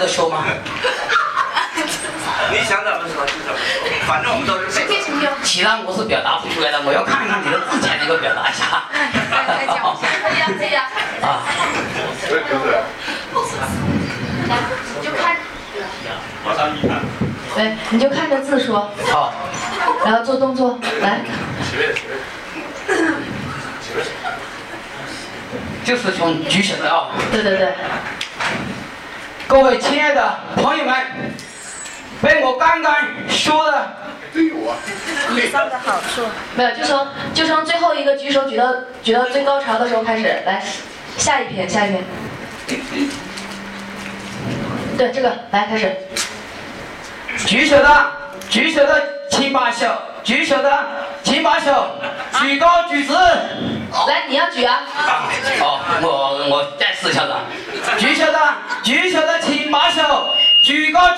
个说吗？你想怎么说就怎么说，反正我们都是。其他我是表达不出来的，我要看看你的字才能够表达一下。来讲一下，可以啊可以啊。啊，来，你就看，马上一看，对，你就看着字说，好，然后做动作，来。就是从举起来啊，对对对，各位亲爱的朋友们，被我刚刚说的以上的好处。没有，就从就从最后一个举手举到举到最高潮的时候开始，来，下一篇下一篇。对，这个来开始。举手的，举手的请把手，举手的请把手举高举直。来，你要举啊！哦，我我再试一下子，举手的，举手的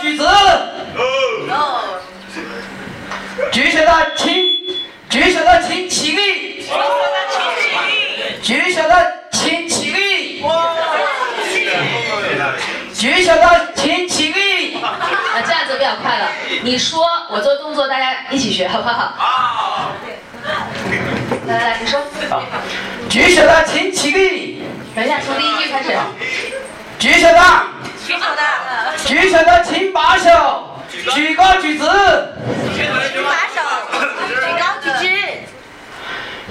举高举直。举手的请，举手的请起立。举手的请起立。举手的请起立。啊，这样子比较快了。你说，我做动作，大家一起学，好不好？啊，来来来，你说。啊，举手的请起立。等一下，从第一句开始。举手的，举手的，举手的请把手举高举直。举把手，举高举直，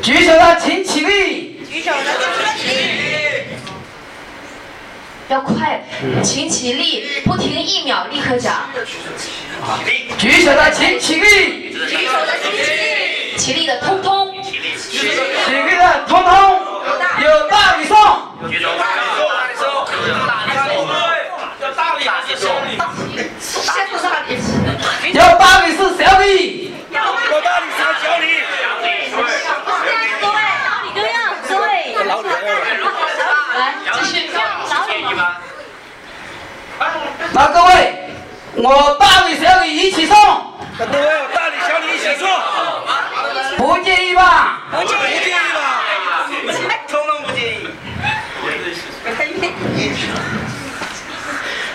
举手的请起立。举手的请起立，要快，请起立，不停一秒，立刻讲。举手的请起立。举手的请起立，起立的通通。起立的通通有大礼送，大力送，要大力大力送，先不大礼。有大礼是小礼。有大力送小礼，对，老李都要对，老李来，继续。建议吗？那各位，我大礼小礼一起送，各位我大礼小礼一起送，不介意吧？不介意吧？通通不介意。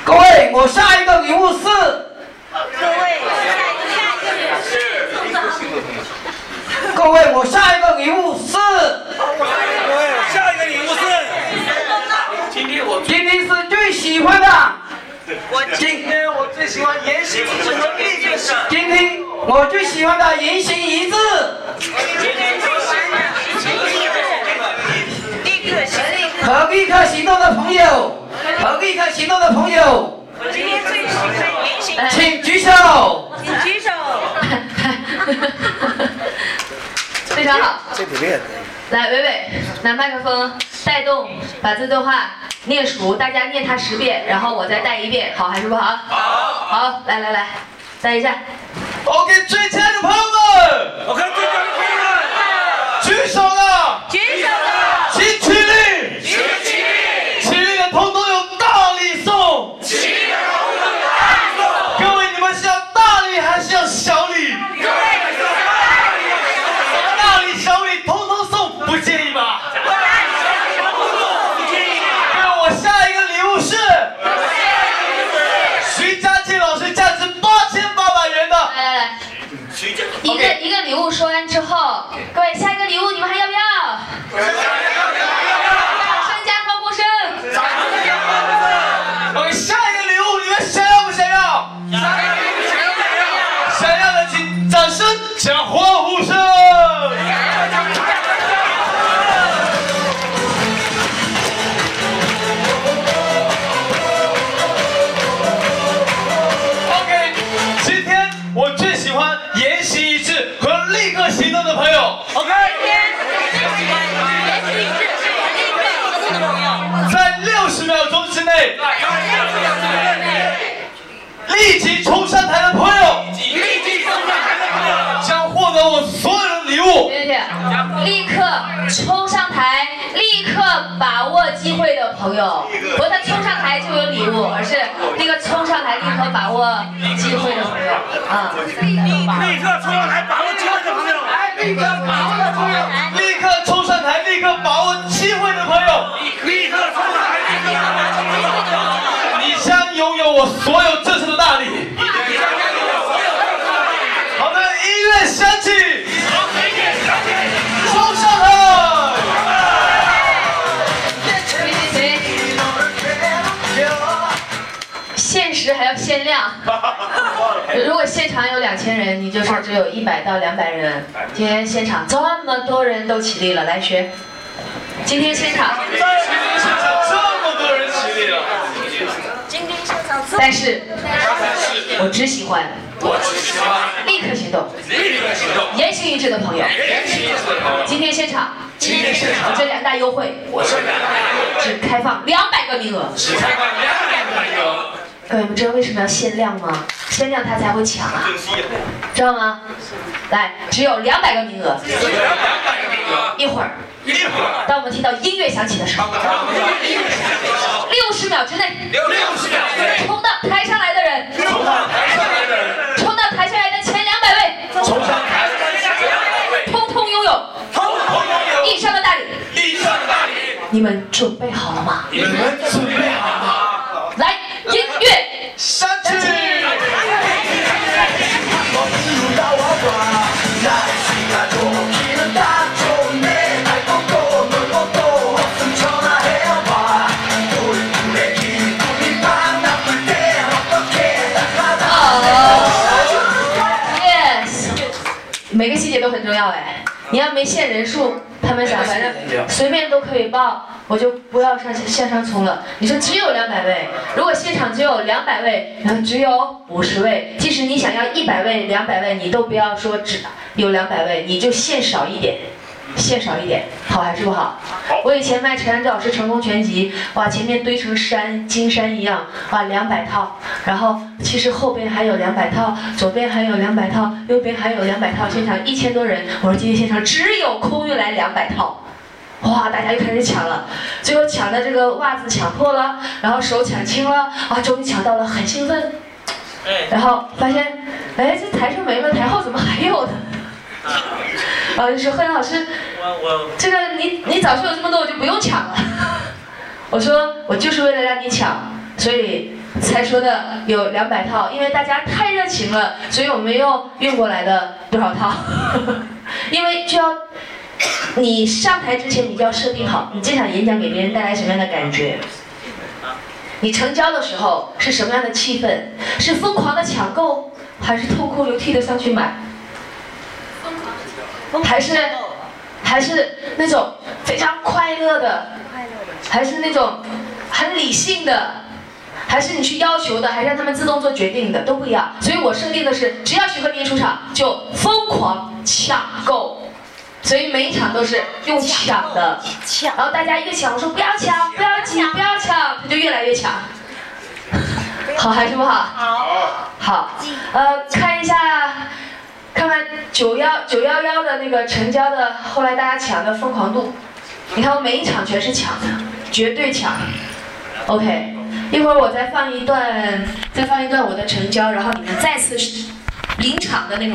各位，我下一个礼物是各位，下一个下一个人，各位，我下一个礼物是各位，下一个礼物是，今天我今天是最喜欢的，我今天我最喜欢言行一致和立正式。今天我最喜欢的言行一致。今天最喜欢立刻行立，和立刻行动的朋友，和立刻行动的朋友，我今天最喜欢言行，来请举手。请举手，非常好。来，伟伟，拿麦克风带动，把这段话念熟，大家念它十遍，然后我再带一遍，好还是不好？好，好，来来来，带一下。OK，最亲冲上台，立刻把握机会的朋友，不是他冲上台就有礼物，而是那个冲上台立刻把握机会的朋友。啊，立刻冲上台把握机会的朋友，来，立刻把握的朋友，立刻冲上台，立刻把握机会的朋友，立刻冲上台，立刻把握机会的朋友，你将拥有我所有这次的大礼。好的，音乐响起，如果现场有两千人，你就是只有一百到两百人。今天现场这么多人都起立了，来学。今天现场，今天现场这么多人起立了，今天现场但是我只喜欢我只喜欢立刻行动、立刻行动，言行一致的朋友。言行一致的朋友，今天现场，今天现场我这两大优惠我这两大优惠只开放两百个名额。只开放两百个名额，各位，你们知道为什么要限量吗？限量它才会抢啊，知道吗？来，只有两百个名额。只有两百个名额，一会儿，一会儿，当我们听到音乐响起的时候，六十秒之内，六六十秒之内，冲到台上来的人，冲到台上来的人，冲到台下来的前两百位，冲上台上来的两百位，通通拥有。通通拥有。以上的大礼。以上的大礼，你们准备好了吗？你们准备好了吗？要哎。你要没限人数，他们想反正随便都可以报，我就不要上线上冲了。你说只有两百位，如果现场只有两百位，然后只有五十位，即使你想要一百位、两百位，你都不要说只有两百位，你就限少一点。限少一点，好还是不好？我以前卖陈安之老师成功全集，哇，前面堆成山金山一样，哇，两百套，然后其实后边还有两百套，左边还有两百套，右边还有两百套，现场一千多人，我说今天现场只有空运来两百套。哇！大家又开始抢了，最后抢的这个袜子抢破了，然后手抢青了，啊，终于抢到了，很兴奋。然后发现，哎，这台上没了，台后怎么还有呢？啊，就说贺阳老师，这个你你早说有这么多，我就不用抢了。我说我就是为了让你抢，所以才说的有两百套，因为大家太热情了，所以我们又运过来的多少套？因为就要你上台之前，你就要设定好你这场演讲给别人带来什么样的感觉。你成交的时候是什么样的气氛？是疯狂的抢购，还是痛哭流涕的上去买？还是还是那种非常快乐的，还是那种很理性的，还是你去要求的，还是让他们自动做决定的，都不一样。所以我设定的是，只要徐鹤斌出场就疯狂抢购，所以每一场都是用抢的。抢然后大家一个抢，我说不要抢，不要抢，不要抢，他就越来越抢。好还是不好？好，好，呃，看一下，看看九幺九幺幺的那个成交的，后来大家抢的疯狂度。你看我每一场全是抢的，绝对抢。OK，一会儿我再放一段，再放一段我的成交，然后你们再次临场的那种。